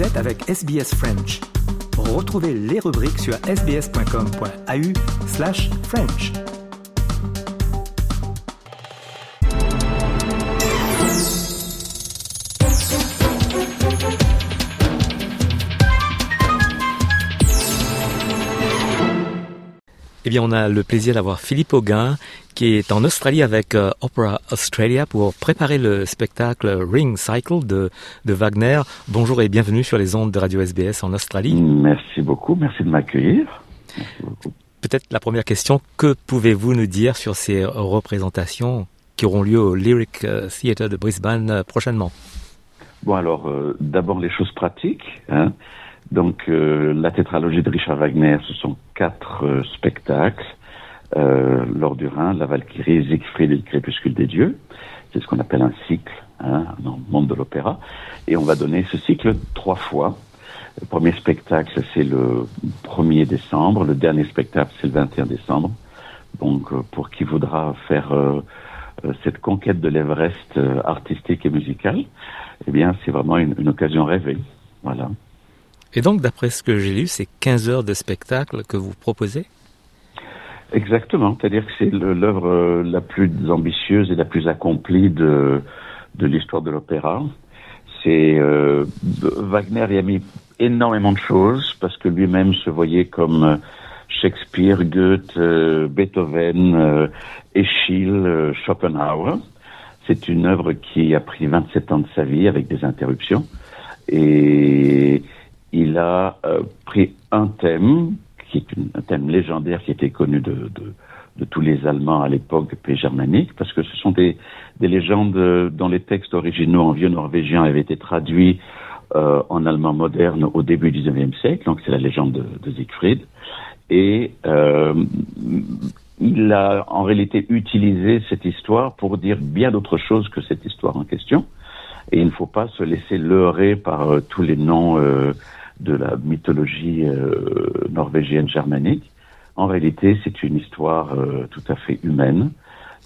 Êtes avec SBS French. Retrouvez les rubriques sur sbs.com.au slash French. Eh bien, on a le plaisir d'avoir Philippe Auguin qui est en Australie avec euh, Opera Australia pour préparer le spectacle Ring Cycle de, de Wagner. Bonjour et bienvenue sur les ondes de Radio SBS en Australie. Merci beaucoup, merci de m'accueillir. Peut-être la première question, que pouvez-vous nous dire sur ces représentations qui auront lieu au Lyric euh, Theatre de Brisbane euh, prochainement? Bon, alors, euh, d'abord les choses pratiques. Hein. Donc, euh, la tétralogie de Richard Wagner, ce sont quatre euh, spectacles. Euh, L'Or du Rhin, La Valkyrie, Siegfried et le Crépuscule des Dieux. C'est ce qu'on appelle un cycle hein, dans le monde de l'opéra. Et on va donner ce cycle trois fois. Le premier spectacle, c'est le 1er décembre. Le dernier spectacle, c'est le 21 décembre. Donc, euh, pour qui voudra faire euh, euh, cette conquête de l'Everest artistique et musicale, eh bien, c'est vraiment une, une occasion rêvée. Voilà. Et donc, d'après ce que j'ai lu, c'est 15 heures de spectacle que vous proposez? Exactement, c'est-à-dire que c'est l'œuvre euh, la plus ambitieuse et la plus accomplie de, de l'histoire de l'opéra. C'est euh, Wagner y a mis énormément de choses parce que lui-même se voyait comme euh, Shakespeare, Goethe, euh, Beethoven, Eschyle, Schopenhauer. C'est une œuvre qui a pris 27 ans de sa vie avec des interruptions et il a pris un thème qui est un thème légendaire qui était connu de, tous les Allemands à l'époque pays germaniques, parce que ce sont des, des légendes euh, dont les textes originaux en vieux norvégien avaient été traduits euh, en allemand moderne au début du XIXe siècle, donc c'est la légende de, Siegfried. Et euh, il a en réalité utilisé cette histoire pour dire bien d'autre chose que cette histoire en question. Et il ne faut pas se laisser leurrer par tous les noms de la mythologie euh, norvégienne germanique. En réalité, c'est une histoire euh, tout à fait humaine.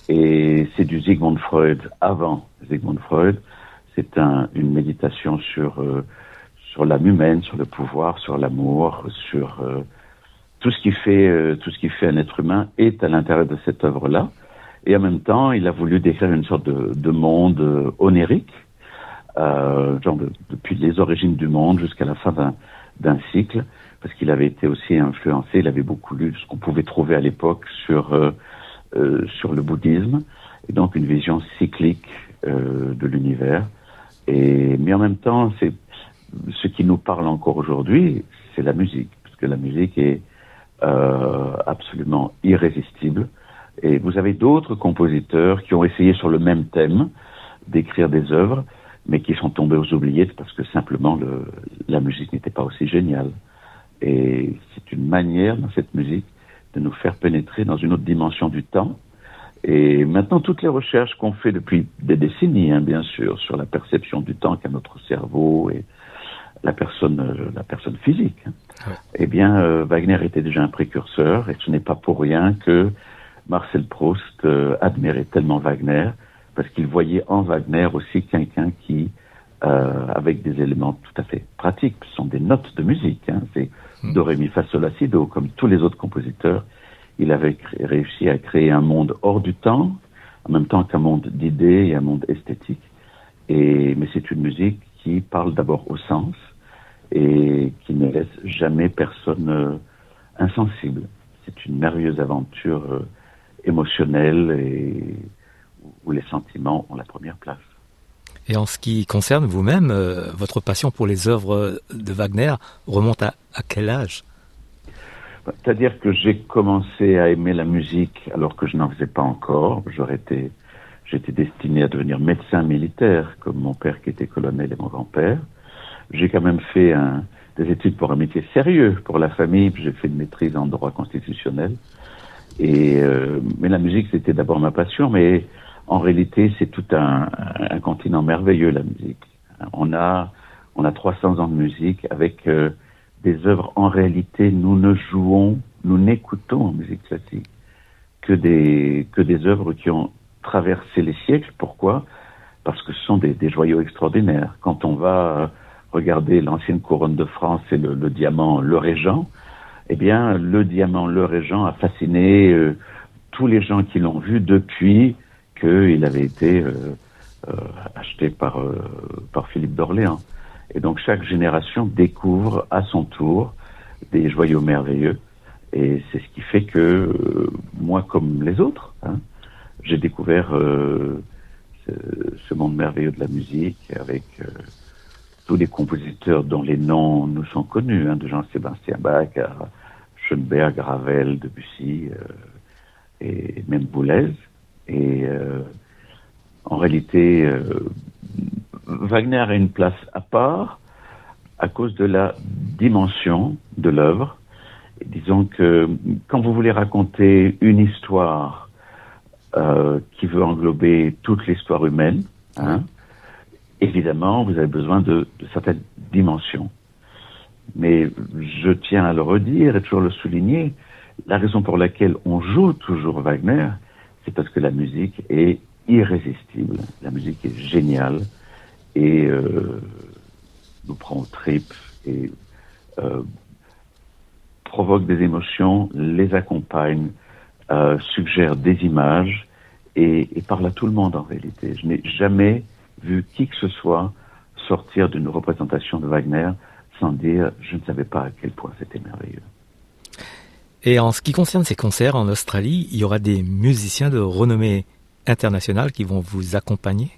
Et c'est du Sigmund Freud avant Sigmund Freud. C'est un, une méditation sur, euh, sur l'âme humaine, sur le pouvoir, sur l'amour, sur euh, tout ce qui fait euh, tout ce qui fait un être humain est à l'intérieur de cette œuvre-là. Et en même temps, il a voulu décrire une sorte de, de monde euh, onérique, genre de- depuis les origines du monde jusqu'à la fin d'un cycle, parce qu'il avait été aussi influencé, il avait beaucoup lu ce qu'on pouvait trouver à l'époque sur euh, euh, sur le bouddhisme, et donc une vision cyclique euh, de l'univers. Et mais en même temps, c'est ce qui nous parle encore aujourd'hui, c'est la musique, parce que la musique est euh, absolument irrésistible. Et vous avez d'autres compositeurs qui ont essayé sur le même thème d'écrire des œuvres, mais qui sont tombés aux oubliettes parce que simplement le, la musique n'était pas aussi géniale. Et c'est une manière dans cette musique de nous faire pénétrer dans une autre dimension du temps. Et maintenant, toutes les recherches qu'on fait depuis des décennies, hein, bien sûr, sur la perception du temps qu'a notre cerveau et la personne, la personne physique, hein, Ouais. eh bien, euh, Wagner était déjà un précurseur, et ce n'est pas pour rien que Marcel Proust euh, admirait tellement Wagner, parce qu'il voyait en Wagner aussi quelqu'un qui, euh, avec des éléments tout à fait pratiques, ce sont des notes de musique, hein, c'est do, ré, mi, fa, sol, la, si, do, comme tous les autres compositeurs, il avait réussi à créer un monde hors du temps, en même temps qu'un monde d'idées et un monde esthétique. Et, mais c'est une musique qui parle d'abord au sens et qui ne laisse jamais personne euh, insensible. C'est une merveilleuse aventure euh, émotionnelle et où les sentiments ont la première place. Et en ce qui concerne vous-même, euh, votre passion pour les œuvres de Wagner remonte à, à quel âge? C'est-à-dire que j'ai commencé à aimer la musique alors que je n'en faisais pas encore. J'aurais été, j'étais destiné à devenir médecin militaire, comme mon père qui était colonel et mon grand-père. J'ai quand même fait un, des études pour un métier sérieux pour la famille, j'ai fait une maîtrise en droit constitutionnel. Et euh, mais la musique c'était d'abord ma passion, mais en réalité c'est tout un, un continent merveilleux la musique. On a on a 300 ans de musique avec euh, des œuvres en réalité nous ne jouons, nous n'écoutons en musique classique que des que des œuvres qui ont traversé les siècles. Pourquoi? Parce que ce sont des, des joyaux extraordinaires. Quand on va regardez l'ancienne couronne de France et le, diamant Le Régent, eh bien, le diamant Le Régent a fasciné euh, tous les gens qui l'ont vu depuis qu'il avait été euh, euh, acheté par, par Philippe d'Orléans. Et donc, chaque génération découvre à son tour des joyaux merveilleux. Et c'est ce qui fait que moi, comme les autres, hein, j'ai découvert ce, ce, monde merveilleux de la musique avec tous les compositeurs dont les noms nous sont connus, hein, de Jean-Sébastien Bach à Schoenberg, Ravel, Debussy euh, et même Boulez. Et euh, en réalité, euh, Wagner a une place à part à cause de la dimension de l'œuvre. Disons que quand vous voulez raconter une histoire euh, qui veut englober toute l'histoire humaine, hein, évidemment, vous avez besoin de, certaines dimensions. Mais je tiens à le redire et toujours le souligner, la raison pour laquelle on joue toujours Wagner, c'est parce que la musique est irrésistible. La musique est géniale et euh, nous prend au tripes et euh, provoque des émotions, les accompagne, euh, suggère des images et, et parle à tout le monde en réalité. Je n'ai jamais vu qui que ce soit sortir d'une représentation de Wagner sans dire je ne savais pas à quel point c'était merveilleux. Et en ce qui concerne ces concerts en Australie, il y aura des musiciens de renommée internationale qui vont vous accompagner?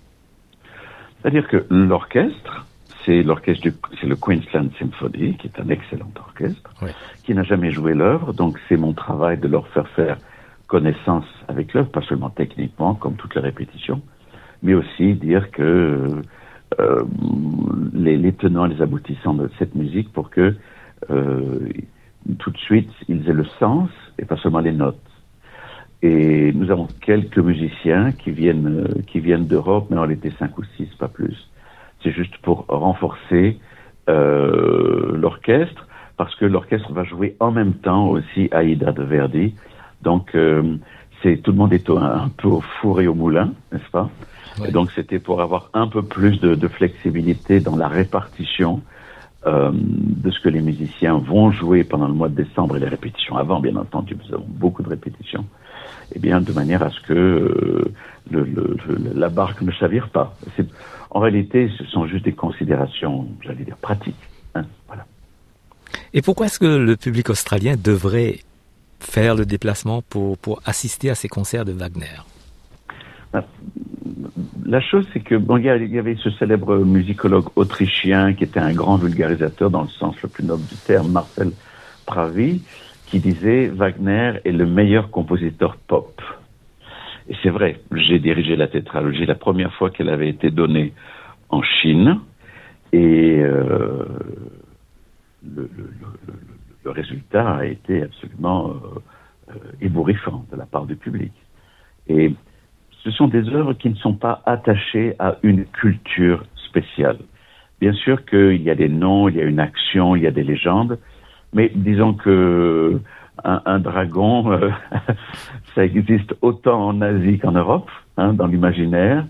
C'est-à-dire que l'orchestre, c'est l'orchestre c'est le Queensland Symphony, qui est un excellent orchestre, qui n'a jamais joué l'œuvre, donc c'est mon travail de leur faire faire connaissance avec l'œuvre, pas seulement techniquement, comme toutes les répétitions, mais aussi dire que euh, les, les, tenants, les aboutissants de cette musique pour que euh, tout de suite ils aient le sens et pas seulement les notes. Et nous avons quelques musiciens qui viennent euh, qui viennent d'Europe, mais en réalité cinq ou six, pas plus. C'est juste pour renforcer euh, l'orchestre, parce que l'orchestre va jouer en même temps aussi Aïda de Verdi. Donc euh, c'est tout le monde est un peu au four et au moulin, n'est-ce pas? Donc c'était pour avoir un peu plus de, de flexibilité dans la répartition euh, de ce que les musiciens vont jouer pendant le mois de décembre et les répétitions avant, bien entendu, nous avons beaucoup de répétitions. Eh bien, de manière à ce que euh, le, le, la barque ne chavire pas. En réalité, ce sont juste des considérations, j'allais dire, pratiques. Hein, voilà. Et pourquoi est-ce que le public australien devrait faire le déplacement pour, pour assister à ces concerts de Wagner? Ben, la chose, c'est que il y avait ce célèbre musicologue autrichien qui était un grand vulgarisateur dans le sens le plus noble du terme, Marcel Pravi, qui disait Wagner est le meilleur compositeur pop. Et c'est vrai, j'ai dirigé la tétralogie la première fois qu'elle avait été donnée en Chine, et euh, le, résultat a été absolument euh, euh, ébouriffant de la part du public. Et ce sont des œuvres qui ne sont pas attachées à une culture spéciale. Bien sûr qu'il y a des noms, il y a une action, il y a des légendes, mais disons que un, dragon, euh, ça existe autant en Asie qu'en Europe, hein, dans l'imaginaire,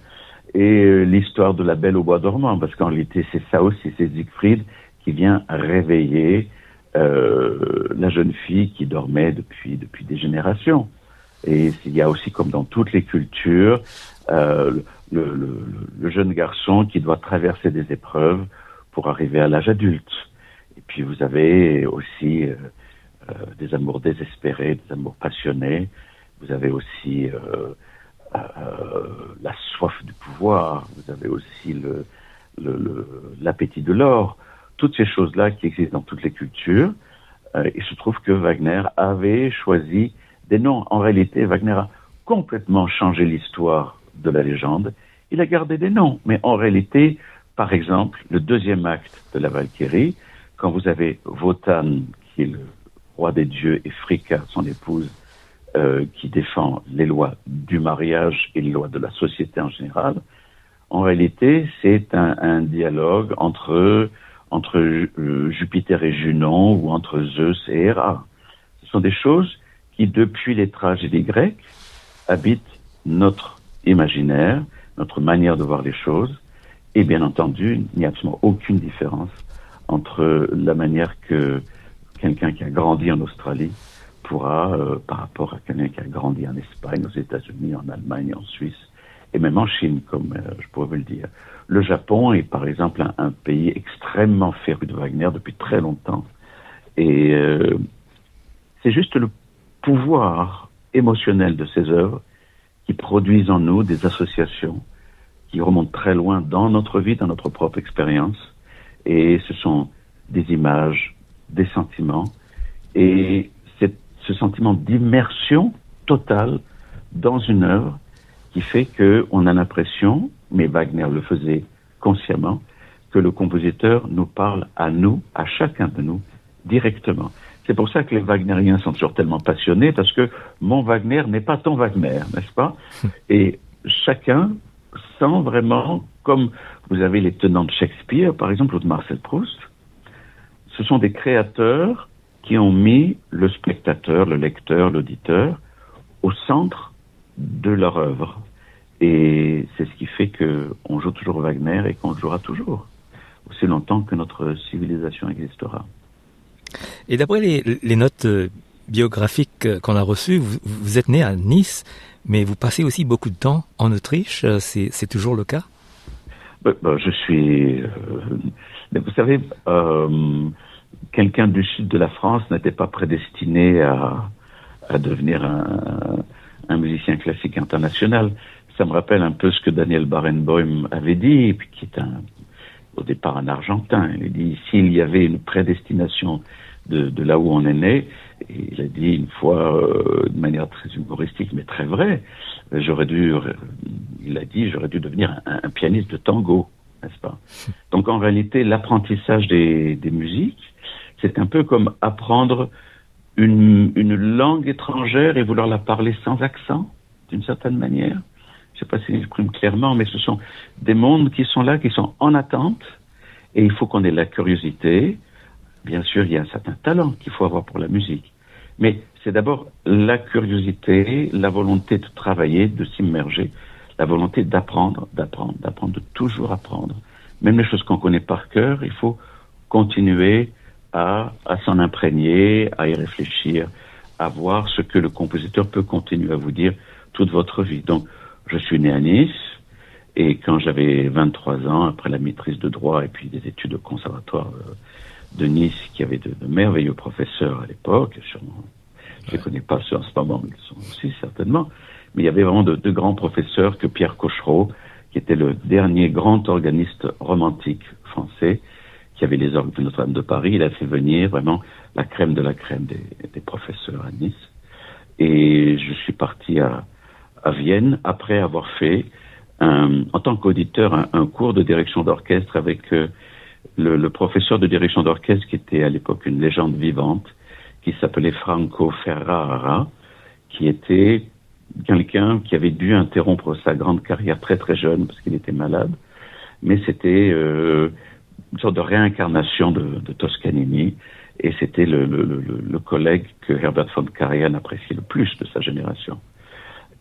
et euh, l'histoire de la Belle au bois dormant, parce qu'en réalité c'est ça aussi, c'est Siegfried qui vient réveiller euh, la jeune fille qui dormait depuis depuis des générations. Et il y a aussi, comme dans toutes les cultures, euh, le, jeune garçon qui doit traverser des épreuves pour arriver à l'âge adulte. Et puis vous avez aussi euh, euh, des amours désespérés, des amours passionnés. Vous avez aussi la soif du pouvoir. Vous avez aussi l'appétit de l'or. Toutes ces choses-là qui existent dans toutes les cultures. Il se trouve que Wagner avait choisi des noms. En réalité, Wagner a complètement changé l'histoire de la légende. Il a gardé des noms, mais en réalité, par exemple, le deuxième acte de la Valkyrie, quand vous avez Wotan, qui est le roi des dieux, et Fricka, son épouse, euh, qui défend les lois du mariage et les lois de la société en général, en réalité, c'est un, dialogue entre, entre euh, Jupiter et Junon ou entre Zeus et Héra. Ce sont des choses qui, depuis les tragédies grecques, habitent notre imaginaire, notre manière de voir les choses, Et bien entendu, il n'y a absolument aucune différence entre la manière que quelqu'un qui a grandi en Australie pourra, euh, par rapport à quelqu'un qui a grandi en Espagne, aux États-Unis, en Allemagne, en Suisse, et même en Chine, comme euh, je pourrais vous le dire. Le Japon est par exemple un, pays extrêmement féru de Wagner depuis très longtemps. Et euh, c'est juste le pouvoir émotionnel de ces œuvres qui produisent en nous des associations qui remontent très loin dans notre vie, dans notre propre expérience. Et ce sont des images, des sentiments. Et ce sentiment d'immersion totale dans une œuvre qui fait qu'on a l'impression, mais Wagner le faisait consciemment, que le compositeur nous parle à nous, à chacun de nous, directement. C'est pour ça que les Wagneriens sont toujours tellement passionnés, parce que mon Wagner n'est pas ton Wagner, n'est-ce pas? Et chacun sent vraiment, comme vous avez les tenants de Shakespeare, par exemple, ou de Marcel Proust, ce sont des créateurs qui ont mis le spectateur, le lecteur, l'auditeur au centre de leur œuvre. Et c'est ce qui fait qu'on joue toujours Wagner et qu'on jouera toujours, aussi longtemps que notre civilisation existera. Et d'après les, notes euh, biographiques euh, qu'on a reçues, vous, êtes né à Nice, mais vous passez aussi beaucoup de temps en Autriche. Euh, c'est toujours le cas? Bah, bah, Je suis. vous savez, quelqu'un du sud de la France n'était pas prédestiné à, devenir un, un, musicien classique international. Ça me rappelle un peu ce que Daniel Barenboim avait dit, qui est un, au départ un Argentin. Il dit s'il y avait une prédestination de, de, là où on est né, et il a dit une fois euh, de manière très humoristique mais très vraie, j'aurais dû, il a dit j'aurais dû devenir un, un, pianiste de tango, n'est-ce pas? Donc en réalité l'apprentissage des, des musiques c'est un peu comme apprendre une, une, langue étrangère et vouloir la parler sans accent, d'une certaine manière. Je ne sais pas si j'exprime clairement, mais ce sont des mondes qui sont là, qui sont en attente, et il faut qu'on ait la curiosité. Bien sûr, il y a un certain talent qu'il faut avoir pour la musique, mais c'est d'abord la curiosité, la volonté de travailler, de s'immerger, la volonté d'apprendre, d'apprendre, d'apprendre, de toujours apprendre. Même les choses qu'on connaît par cœur, il faut continuer à, s'en imprégner, à y réfléchir, à voir ce que le compositeur peut continuer à vous dire toute votre vie. Donc, je suis né à Nice, et quand j'avais 23 ans, après la maîtrise de droit et puis des études au conservatoire euh, de Nice, qui avait de, merveilleux professeurs à l'époque, sûrement, je ne connais pas ceux en ce moment, mais ils sont aussi certainement, mais il y avait vraiment de, de grands professeurs que Pierre Cochereau, qui était le dernier grand organiste romantique français, qui avait les orgues de Notre-Dame de Paris. Il a fait venir vraiment la crème de la crème des, des professeurs à Nice. Et je suis parti à, à Vienne après avoir fait, en tant qu'auditeur, un, cours de direction d'orchestre avec euh, le, professeur de direction d'orchestre qui était à l'époque une légende vivante, qui s'appelait Franco Ferrara, qui était quelqu'un qui avait dû interrompre sa grande carrière très très jeune parce qu'il était malade, mais c'était euh, une sorte de réincarnation de, Toscanini, et c'était le, le, collègue que Herbert von Karajan appréciait le plus de sa génération.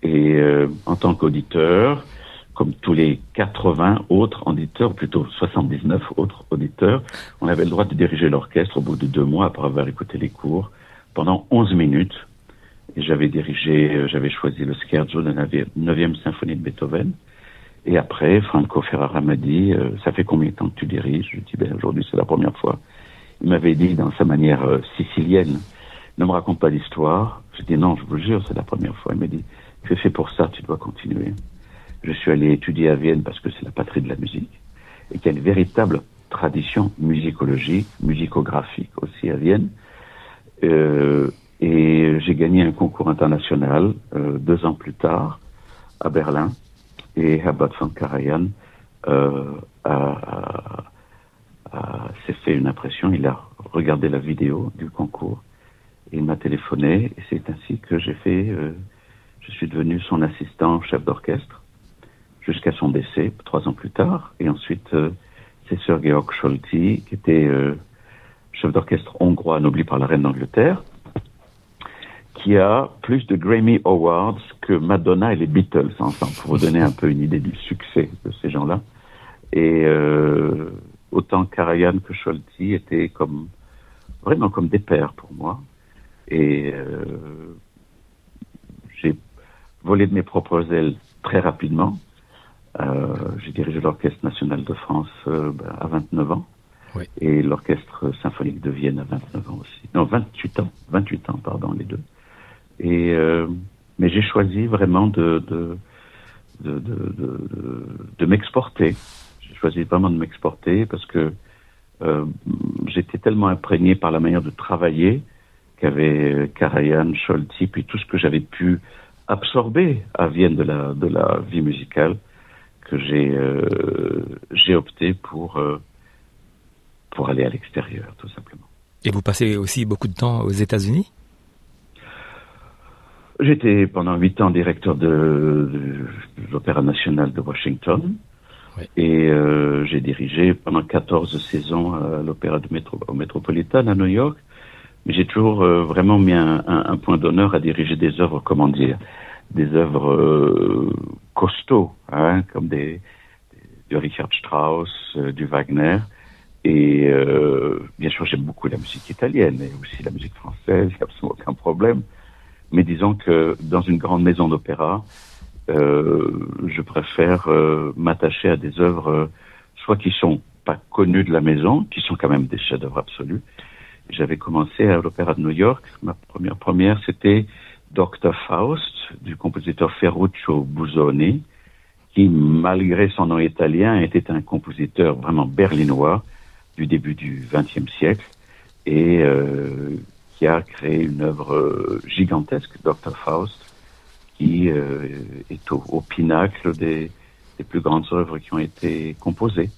Et euh, en tant qu'auditeur, comme tous les 80 autres auditeurs, plutôt 79 autres auditeurs, on avait le droit de diriger l'orchestre au bout de deux mois après avoir écouté les cours pendant 11 minutes. Et j'avais dirigé, euh, j'avais choisi le scherzo de la 9e symphonie de Beethoven. Et après, Franco Ferrara m'a dit, euh, ça fait combien de temps que tu diriges? Je dis, ben, aujourd'hui c'est la première fois. Il m'avait dit dans sa manière euh, sicilienne, ne me raconte pas l'histoire. Je dis, non, je vous jure, c'est la première fois. Il m'a dit, es fait pour ça, tu dois continuer. Je suis allé étudier à Vienne parce que c'est la patrie de la musique et qu'il y a une véritable tradition musicologique, musicographique aussi à Vienne. Euh, et j'ai gagné un concours international euh, deux ans plus tard à Berlin et Herbert von Karajan euh, s'est fait une impression. Il a regardé la vidéo du concours et il m'a téléphoné et c'est ainsi que j'ai fait. Je suis devenu son assistant chef d'orchestre jusqu'à son décès trois ans plus tard. Et ensuite, euh, c'est Sir Georg Scholti qui était euh, chef d'orchestre hongrois anobli par la reine d'Angleterre qui a plus de Grammy Awards que Madonna et les Beatles ensemble, pour vous donner un peu une idée du succès de ces gens-là. Et euh, autant Karajan que Scholti étaient comme vraiment comme des pères pour moi. Et volé de mes propres ailes très rapidement. Euh, j'ai dirigé l'Orchestre national de France euh, ben, à 29 ans. Oui. Et l'Orchestre symphonique de Vienne à 29 ans aussi. Non, 28 ans. 28 ans, pardon, les deux. Et, euh, mais j'ai choisi vraiment de, de, de, de, de, de m'exporter. J'ai choisi vraiment de m'exporter parce que j'étais tellement imprégné par la manière de travailler qu'avait Karajan, Scholti, puis tout ce que j'avais pu absorber à Vienne de la, de la vie musicale, que j'ai euh, j'ai opté pour, euh, pour aller à l'extérieur, tout simplement. Et vous passez aussi beaucoup de temps aux États-Unis? J'étais pendant huit ans directeur de, de l'Opéra national de Washington. Oui. Et euh, j'ai dirigé pendant 14 saisons à l'Opéra de métro, au Metropolitan à New York. Mais j'ai toujours euh, vraiment mis un, un, un point d'honneur à diriger des œuvres, comment dire, des œuvres euh, costauds, hein, comme des, du Richard Strauss, euh, du Wagner. Et euh, bien sûr, j'aime beaucoup la musique italienne et aussi la musique française, il n'y a absolument aucun problème. Mais disons que dans une grande maison d'opéra, euh, je préfère euh, m'attacher à des œuvres soit qui sont pas connues de la maison, qui sont quand même des chefs-d'œuvre absolus. J'avais commencé à l'Opéra de New York. Ma première première, c'était Dr. Faust du compositeur Ferruccio Busoni, qui, malgré son nom italien, était un compositeur vraiment berlinois du début du XXe siècle et euh, qui a créé une œuvre gigantesque, Dr. Faust, qui euh, est au, au pinacle des, des, plus grandes œuvres qui ont été composées.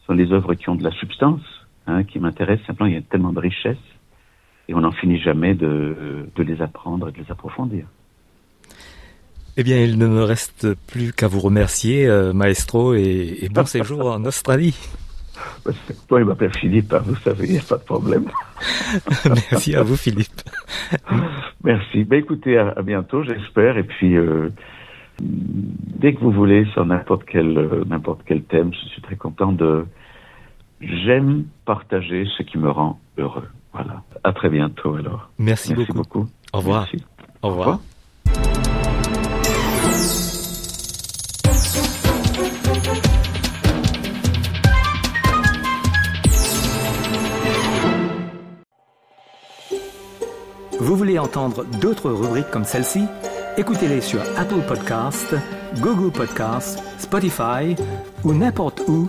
Ce sont des œuvres qui ont de la substance, hein, qui m'intéressent. Simplement, il y a tellement de richesse et on n'en finit jamais de, de, les apprendre et de les approfondir. Eh bien, il ne me reste plus qu'à vous remercier, euh, maestro, et, et bon séjour en Australie. Toi, il m'appelle Philippe, hein, vous savez, il n'y a pas de problème. Merci à vous, Philippe. Merci. Ben, écoutez, à, à bientôt, j'espère. Et puis, euh, dès que vous voulez, sur n'importe quel, euh, n'importe quel thème, je suis très content de. J'aime partager ce qui me rend heureux. Voilà. À très bientôt, alors. Merci, Merci beaucoup. beaucoup. Au revoir. Merci. Au revoir. Au revoir. Vous voulez entendre d'autres rubriques comme celle-ci? Écoutez-les sur Apple Podcasts, Google Podcasts, Spotify ou n'importe où